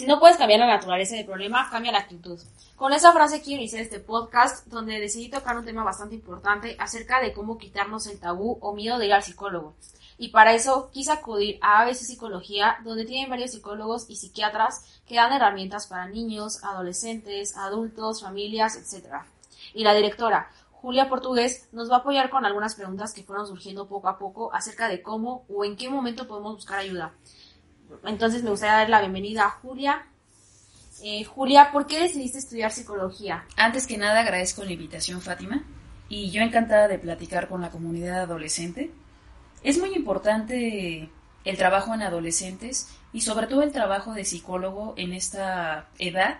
Si no puedes cambiar la naturaleza del problema, cambia la actitud. Con esa frase quiero iniciar este podcast donde decidí tocar un tema bastante importante acerca de cómo quitarnos el tabú o miedo de ir al psicólogo. Y para eso quise acudir a ABC Psicología, donde tienen varios psicólogos y psiquiatras que dan herramientas para niños, adolescentes, adultos, familias, etc. Y la directora, Julia Portugués, nos va a apoyar con algunas preguntas que fueron surgiendo poco a poco acerca de cómo o en qué momento podemos buscar ayuda. Entonces me gustaría dar la bienvenida a Julia. Eh, Julia, ¿por qué decidiste estudiar psicología? Antes que nada agradezco la invitación, Fátima, y yo encantada de platicar con la comunidad adolescente. Es muy importante el trabajo en adolescentes y sobre todo el trabajo de psicólogo en esta edad,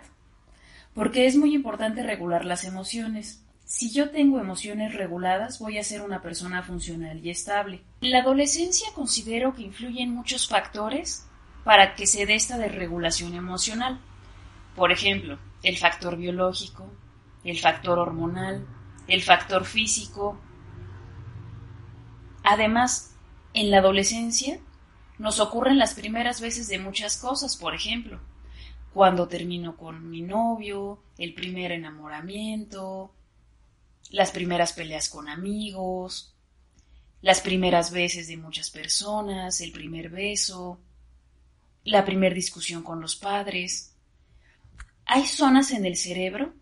porque es muy importante regular las emociones. Si yo tengo emociones reguladas, voy a ser una persona funcional y estable. La adolescencia considero que influyen muchos factores para que se dé esta desregulación emocional. Por ejemplo, el factor biológico, el factor hormonal, el factor físico. Además, en la adolescencia nos ocurren las primeras veces de muchas cosas, por ejemplo, cuando termino con mi novio, el primer enamoramiento, las primeras peleas con amigos, las primeras veces de muchas personas, el primer beso, la primera discusión con los padres, hay zonas en el cerebro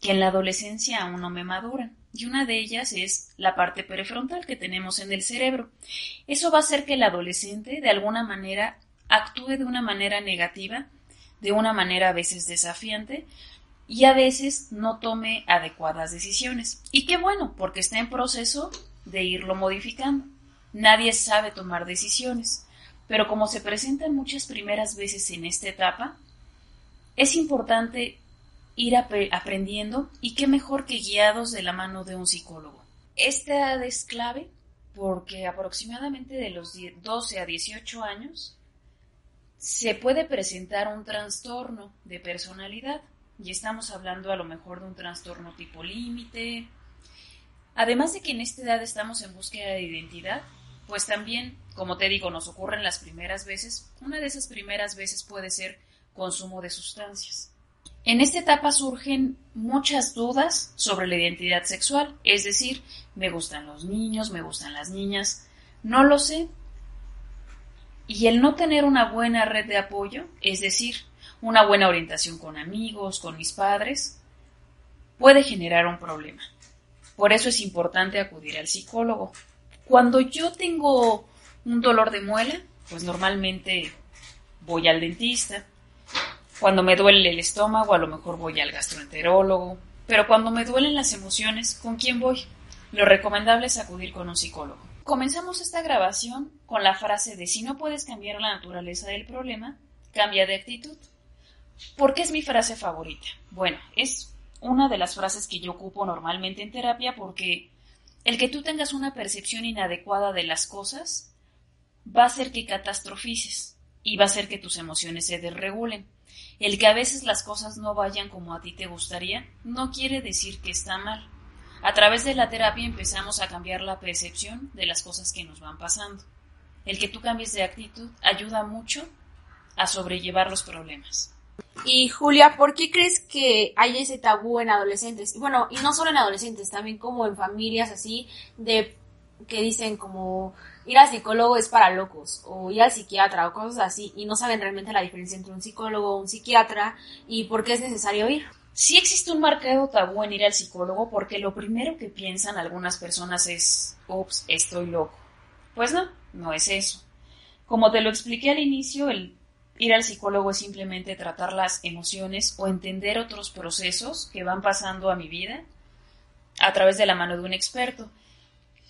que en la adolescencia aún no me maduran. Y una de ellas es la parte prefrontal que tenemos en el cerebro. Eso va a hacer que el adolescente de alguna manera actúe de una manera negativa, de una manera a veces desafiante y a veces no tome adecuadas decisiones. Y qué bueno, porque está en proceso de irlo modificando. Nadie sabe tomar decisiones, pero como se presentan muchas primeras veces en esta etapa, es importante ir aprendiendo y qué mejor que guiados de la mano de un psicólogo. Esta edad es clave porque aproximadamente de los 12 a 18 años se puede presentar un trastorno de personalidad y estamos hablando a lo mejor de un trastorno tipo límite. Además de que en esta edad estamos en búsqueda de identidad, pues también, como te digo, nos ocurren las primeras veces. Una de esas primeras veces puede ser consumo de sustancias. En esta etapa surgen muchas dudas sobre la identidad sexual, es decir, me gustan los niños, me gustan las niñas, no lo sé. Y el no tener una buena red de apoyo, es decir, una buena orientación con amigos, con mis padres, puede generar un problema. Por eso es importante acudir al psicólogo. Cuando yo tengo un dolor de muela, pues normalmente voy al dentista. Cuando me duele el estómago, a lo mejor voy al gastroenterólogo. Pero cuando me duelen las emociones, ¿con quién voy? Lo recomendable es acudir con un psicólogo. Comenzamos esta grabación con la frase de si no puedes cambiar la naturaleza del problema, cambia de actitud. ¿Por qué es mi frase favorita? Bueno, es una de las frases que yo ocupo normalmente en terapia porque el que tú tengas una percepción inadecuada de las cosas va a hacer que catastrofices y va a hacer que tus emociones se desregulen. El que a veces las cosas no vayan como a ti te gustaría no quiere decir que está mal. A través de la terapia empezamos a cambiar la percepción de las cosas que nos van pasando. El que tú cambies de actitud ayuda mucho a sobrellevar los problemas. Y Julia, ¿por qué crees que hay ese tabú en adolescentes? Bueno, y no solo en adolescentes, también como en familias así, de que dicen como ir al psicólogo es para locos o ir al psiquiatra o cosas así y no saben realmente la diferencia entre un psicólogo o un psiquiatra y por qué es necesario ir. Sí existe un marcado tabú en ir al psicólogo porque lo primero que piensan algunas personas es, ups, estoy loco. Pues no, no es eso. Como te lo expliqué al inicio, el ir al psicólogo es simplemente tratar las emociones o entender otros procesos que van pasando a mi vida a través de la mano de un experto.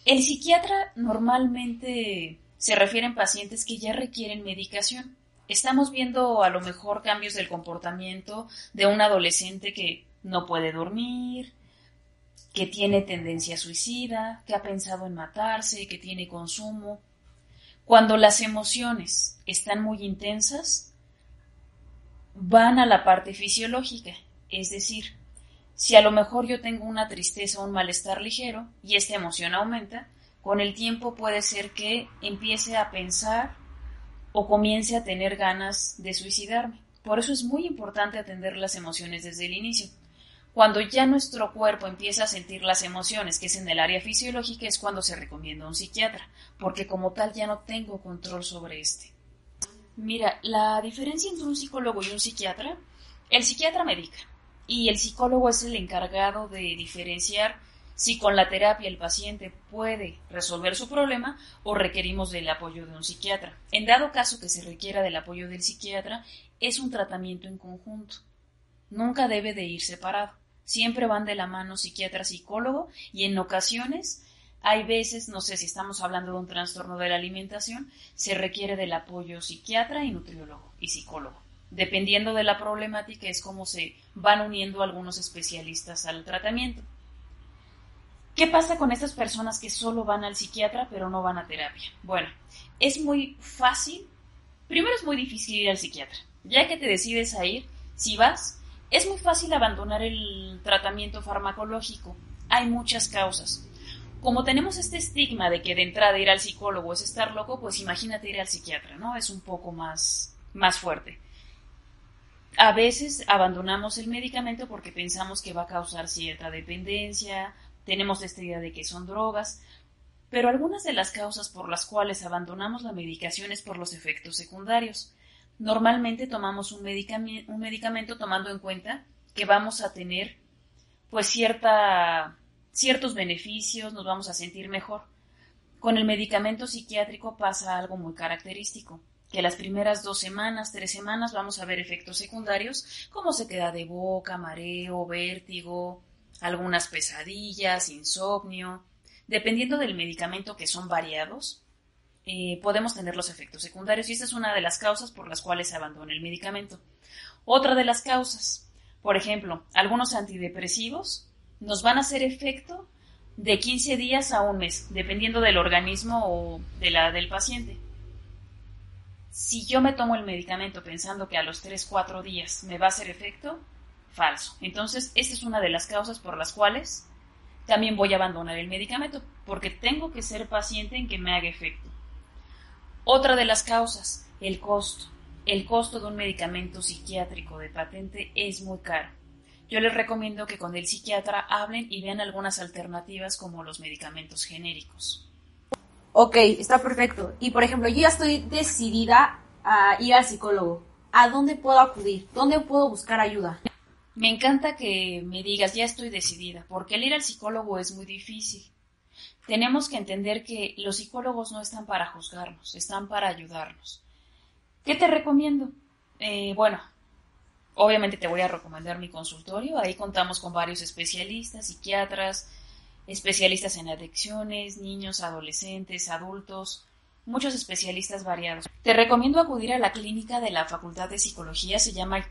El psiquiatra normalmente se refiere a pacientes que ya requieren medicación. Estamos viendo a lo mejor cambios del comportamiento de un adolescente que no puede dormir, que tiene tendencia suicida, que ha pensado en matarse, que tiene consumo. Cuando las emociones están muy intensas, van a la parte fisiológica, es decir, si a lo mejor yo tengo una tristeza o un malestar ligero y esta emoción aumenta, con el tiempo puede ser que empiece a pensar o comience a tener ganas de suicidarme. Por eso es muy importante atender las emociones desde el inicio. Cuando ya nuestro cuerpo empieza a sentir las emociones, que es en el área fisiológica, es cuando se recomienda un psiquiatra, porque como tal ya no tengo control sobre este. Mira, la diferencia entre un psicólogo y un psiquiatra, el psiquiatra medica y el psicólogo es el encargado de diferenciar si con la terapia el paciente puede resolver su problema o requerimos del apoyo de un psiquiatra. En dado caso que se requiera del apoyo del psiquiatra, es un tratamiento en conjunto. Nunca debe de ir separado. Siempre van de la mano psiquiatra-psicólogo y en ocasiones hay veces, no sé si estamos hablando de un trastorno de la alimentación, se requiere del apoyo psiquiatra y nutriólogo y psicólogo. Dependiendo de la problemática es como se van uniendo algunos especialistas al tratamiento. ¿Qué pasa con estas personas que solo van al psiquiatra pero no van a terapia? Bueno, es muy fácil. Primero es muy difícil ir al psiquiatra. Ya que te decides a ir, si vas, es muy fácil abandonar el tratamiento farmacológico. Hay muchas causas. Como tenemos este estigma de que de entrada ir al psicólogo es estar loco, pues imagínate ir al psiquiatra, ¿no? Es un poco más, más fuerte. A veces abandonamos el medicamento porque pensamos que va a causar cierta dependencia, tenemos esta idea de que son drogas, pero algunas de las causas por las cuales abandonamos la medicación es por los efectos secundarios. Normalmente tomamos un, un medicamento tomando en cuenta que vamos a tener pues cierta, ciertos beneficios, nos vamos a sentir mejor. Con el medicamento psiquiátrico pasa algo muy característico, que las primeras dos semanas, tres semanas vamos a ver efectos secundarios como se queda de boca, mareo, vértigo, algunas pesadillas, insomnio. Dependiendo del medicamento que son variados, eh, podemos tener los efectos secundarios y esta es una de las causas por las cuales se abandona el medicamento. Otra de las causas, por ejemplo, algunos antidepresivos nos van a hacer efecto de 15 días a un mes, dependiendo del organismo o de la del paciente. Si yo me tomo el medicamento pensando que a los 3-4 días me va a hacer efecto, falso. Entonces, esa es una de las causas por las cuales también voy a abandonar el medicamento, porque tengo que ser paciente en que me haga efecto. Otra de las causas, el costo. El costo de un medicamento psiquiátrico de patente es muy caro. Yo les recomiendo que con el psiquiatra hablen y vean algunas alternativas como los medicamentos genéricos. Ok, está perfecto. Y por ejemplo, yo ya estoy decidida a ir al psicólogo. ¿A dónde puedo acudir? ¿Dónde puedo buscar ayuda? Me encanta que me digas, ya estoy decidida, porque el ir al psicólogo es muy difícil. Tenemos que entender que los psicólogos no están para juzgarnos, están para ayudarnos. ¿Qué te recomiendo? Eh, bueno, obviamente te voy a recomendar mi consultorio. Ahí contamos con varios especialistas, psiquiatras, especialistas en adicciones, niños, adolescentes, adultos, muchos especialistas variados. Te recomiendo acudir a la clínica de la Facultad de Psicología, se llama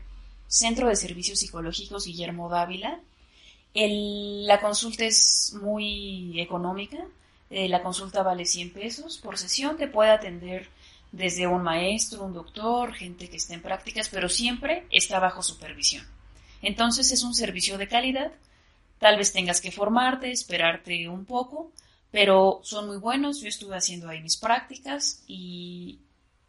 Centro de Servicios Psicológicos Guillermo Dávila. La consulta es muy económica. Eh, la consulta vale 100 pesos por sesión. Te puede atender desde un maestro, un doctor, gente que esté en prácticas, pero siempre está bajo supervisión. Entonces es un servicio de calidad. Tal vez tengas que formarte, esperarte un poco, pero son muy buenos. Yo estuve haciendo ahí mis prácticas y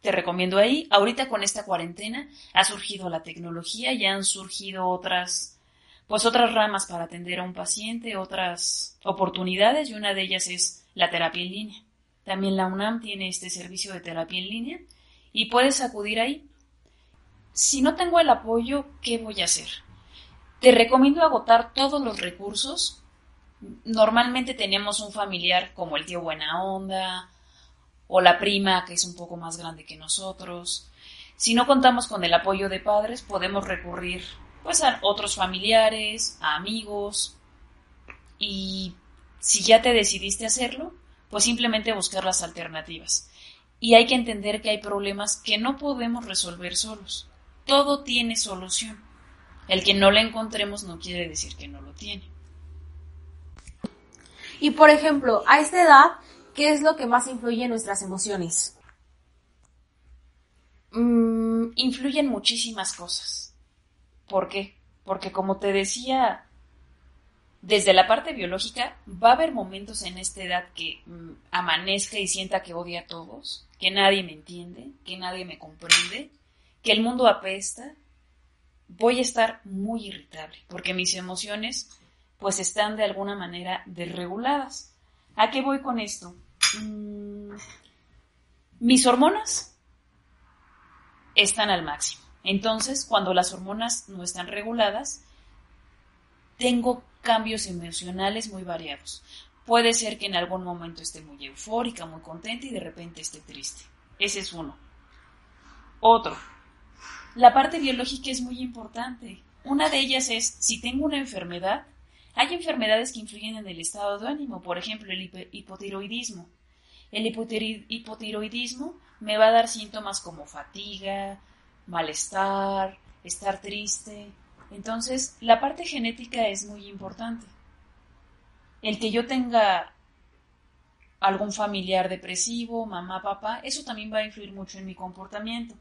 te recomiendo ahí. Ahorita con esta cuarentena ha surgido la tecnología, ya han surgido otras, pues otras ramas para atender a un paciente, otras oportunidades y una de ellas es la terapia en línea. También la UNAM tiene este servicio de terapia en línea y puedes acudir ahí. Si no tengo el apoyo, ¿qué voy a hacer? Te recomiendo agotar todos los recursos. Normalmente tenemos un familiar como el tío Buena Onda, o la prima que es un poco más grande que nosotros. Si no contamos con el apoyo de padres, podemos recurrir pues a otros familiares, a amigos y si ya te decidiste hacerlo, pues simplemente buscar las alternativas. Y hay que entender que hay problemas que no podemos resolver solos. Todo tiene solución. El que no la encontremos no quiere decir que no lo tiene. Y por ejemplo, a esta edad ¿Qué es lo que más influye en nuestras emociones? Mm, influyen muchísimas cosas. ¿Por qué? Porque como te decía, desde la parte biológica va a haber momentos en esta edad que mm, amanezca y sienta que odia a todos, que nadie me entiende, que nadie me comprende, que el mundo apesta, voy a estar muy irritable porque mis emociones pues están de alguna manera desreguladas. ¿A qué voy con esto? Mm, mis hormonas están al máximo. Entonces, cuando las hormonas no están reguladas, tengo cambios emocionales muy variados. Puede ser que en algún momento esté muy eufórica, muy contenta y de repente esté triste. Ese es uno. Otro. La parte biológica es muy importante. Una de ellas es, si tengo una enfermedad, hay enfermedades que influyen en el estado de ánimo, por ejemplo, el hipotiroidismo. El hipotiroidismo me va a dar síntomas como fatiga, malestar, estar triste. Entonces, la parte genética es muy importante. El que yo tenga algún familiar depresivo, mamá, papá, eso también va a influir mucho en mi comportamiento.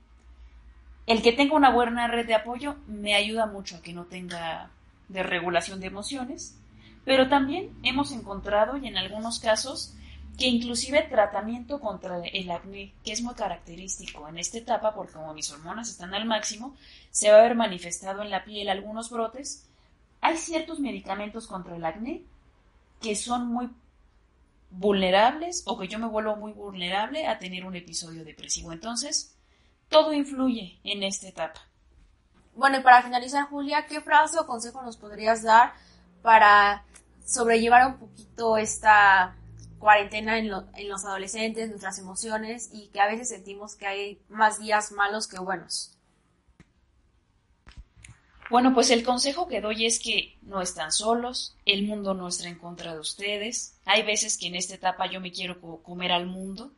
El que tenga una buena red de apoyo me ayuda mucho a que no tenga desregulación de emociones, pero también hemos encontrado y en algunos casos que inclusive tratamiento contra el acné, que es muy característico en esta etapa porque como mis hormonas están al máximo, se va a ver manifestado en la piel algunos brotes. Hay ciertos medicamentos contra el acné que son muy vulnerables o que yo me vuelvo muy vulnerable a tener un episodio depresivo. Entonces, todo influye en esta etapa. Bueno, y para finalizar, Julia, ¿qué frase o consejo nos podrías dar para sobrellevar un poquito esta cuarentena en, los adolescentes, nuestras emociones y que a veces sentimos que hay más días malos que buenos? Bueno, pues el consejo que doy es que no están solos, el mundo no está en contra de ustedes. Hay veces que en esta etapa yo me quiero comer al mundo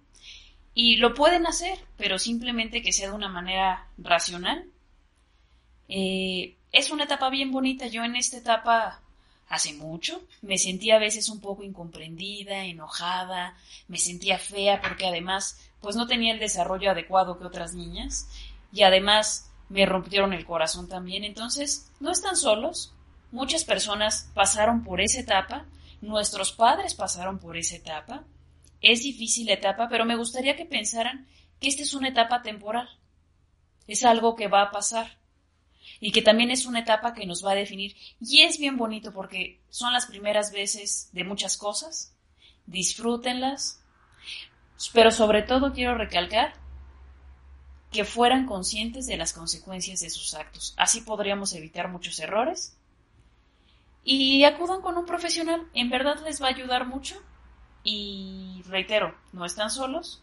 y lo pueden hacer, pero simplemente que sea de una manera racional. Eh, es una etapa bien bonita. Yo en esta etapa hace mucho me sentía a veces un poco incomprendida, enojada, me sentía fea porque además pues no tenía el desarrollo adecuado que otras niñas y además me rompieron el corazón también. Entonces, no están solos. Muchas personas pasaron por esa etapa, nuestros padres pasaron por esa etapa. Es difícil la etapa, pero me gustaría que pensaran que esta es una etapa temporal. Es algo que va a pasar y que también es una etapa que nos va a definir. Y es bien bonito porque son las primeras veces de muchas cosas. Disfrútenlas. Pero sobre todo quiero recalcar que fueran conscientes de las consecuencias de sus actos. Así podríamos evitar muchos errores. Y acudan con un profesional, en verdad les va a ayudar mucho. Y reitero, no están solos.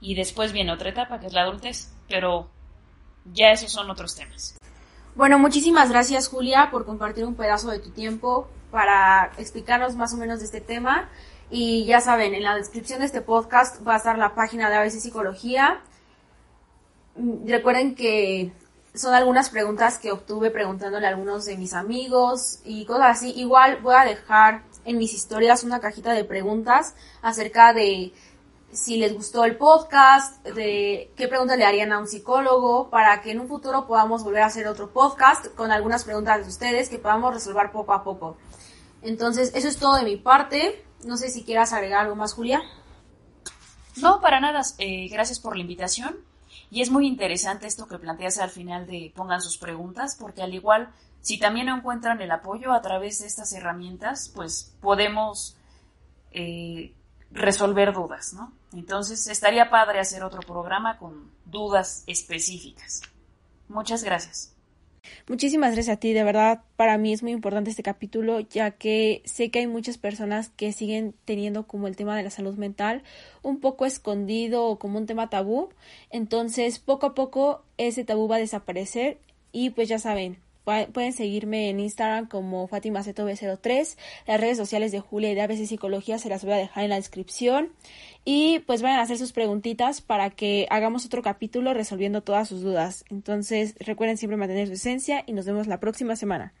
Y después viene otra etapa, que es la adultez, pero ya esos son otros temas. Bueno, muchísimas gracias Julia por compartir un pedazo de tu tiempo para explicarnos más o menos de este tema. Y ya saben, en la descripción de este podcast va a estar la página de ABC Psicología. Mm, recuerden que son algunas preguntas que obtuve preguntándole a algunos de mis amigos y cosas así. Igual voy a dejar en mis historias una cajita de preguntas acerca de si les gustó el podcast, de qué preguntas le harían a un psicólogo, para que en un futuro podamos volver a hacer otro podcast con algunas preguntas de ustedes que podamos resolver poco a poco. Entonces, eso es todo de mi parte. No sé si quieras agregar algo más, Julia. No, para nada. Eh, gracias por la invitación. Y es muy interesante esto que planteas al final de pongan sus preguntas, porque al igual, si también encuentran el apoyo a través de estas herramientas, pues podemos eh, resolver dudas, ¿no? Entonces, estaría padre hacer otro programa con dudas específicas. Muchas gracias. Muchísimas gracias a ti, de verdad para mí es muy importante este capítulo ya que sé que hay muchas personas que siguen teniendo como el tema de la salud mental un poco escondido o como un tema tabú, entonces poco a poco ese tabú va a desaparecer y pues ya saben, pueden seguirme en Instagram como FatimaCetoB03, las redes sociales de Julia y de ABC Psicología se las voy a dejar en la descripción y pues vayan a hacer sus preguntitas para que hagamos otro capítulo resolviendo todas sus dudas. Entonces recuerden siempre mantener su esencia y nos vemos la próxima semana.